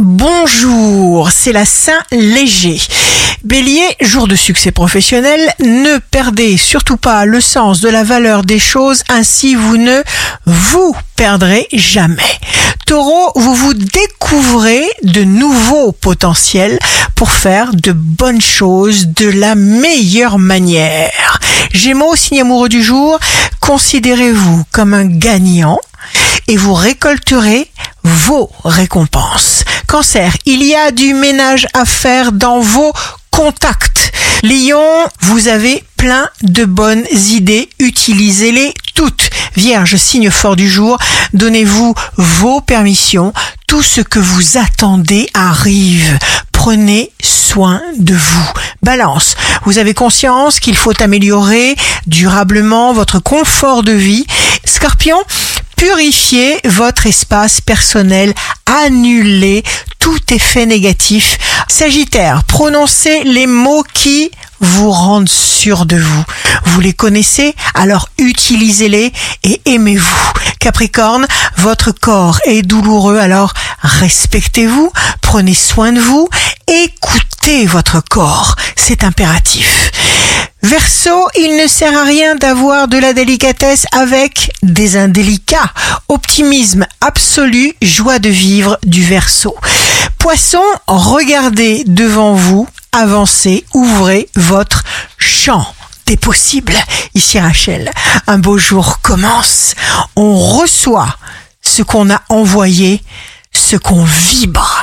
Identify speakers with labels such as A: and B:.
A: bonjour, c'est la Saint Léger. Bélier, jour de succès professionnel, ne perdez surtout pas le sens de la valeur des choses, ainsi vous ne vous perdrez jamais. Taureau, vous vous découvrez de nouveaux potentiels pour faire de bonnes choses de la meilleure manière. Gémeaux, signe amoureux du jour, considérez-vous comme un gagnant et vous récolterez vos récompenses. Cancer, il y a du ménage à faire dans vos contacts. Lion, vous avez plein de bonnes idées, utilisez-les toutes. Vierge, signe fort du jour, donnez-vous vos permissions, tout ce que vous attendez arrive. Prenez soin de vous. Balance, vous avez conscience qu'il faut améliorer durablement votre confort de vie. Scorpion, purifiez votre espace personnel, annulez tout effet négatif. Sagittaire, prononcez les mots qui vous rendent sûr de vous. Vous les connaissez, alors utilisez-les et aimez-vous. Capricorne, votre corps est douloureux, alors respectez-vous, prenez soin de vous, écoutez votre corps, c'est impératif. Verseau, il ne sert à rien d'avoir de la délicatesse avec des indélicats. Optimisme absolu, joie de vivre du Verseau. Poisson, regardez devant vous, avancez, ouvrez votre champ des possibles. Ici Rachel, un beau jour commence. On reçoit ce qu'on a envoyé, ce qu'on vibre.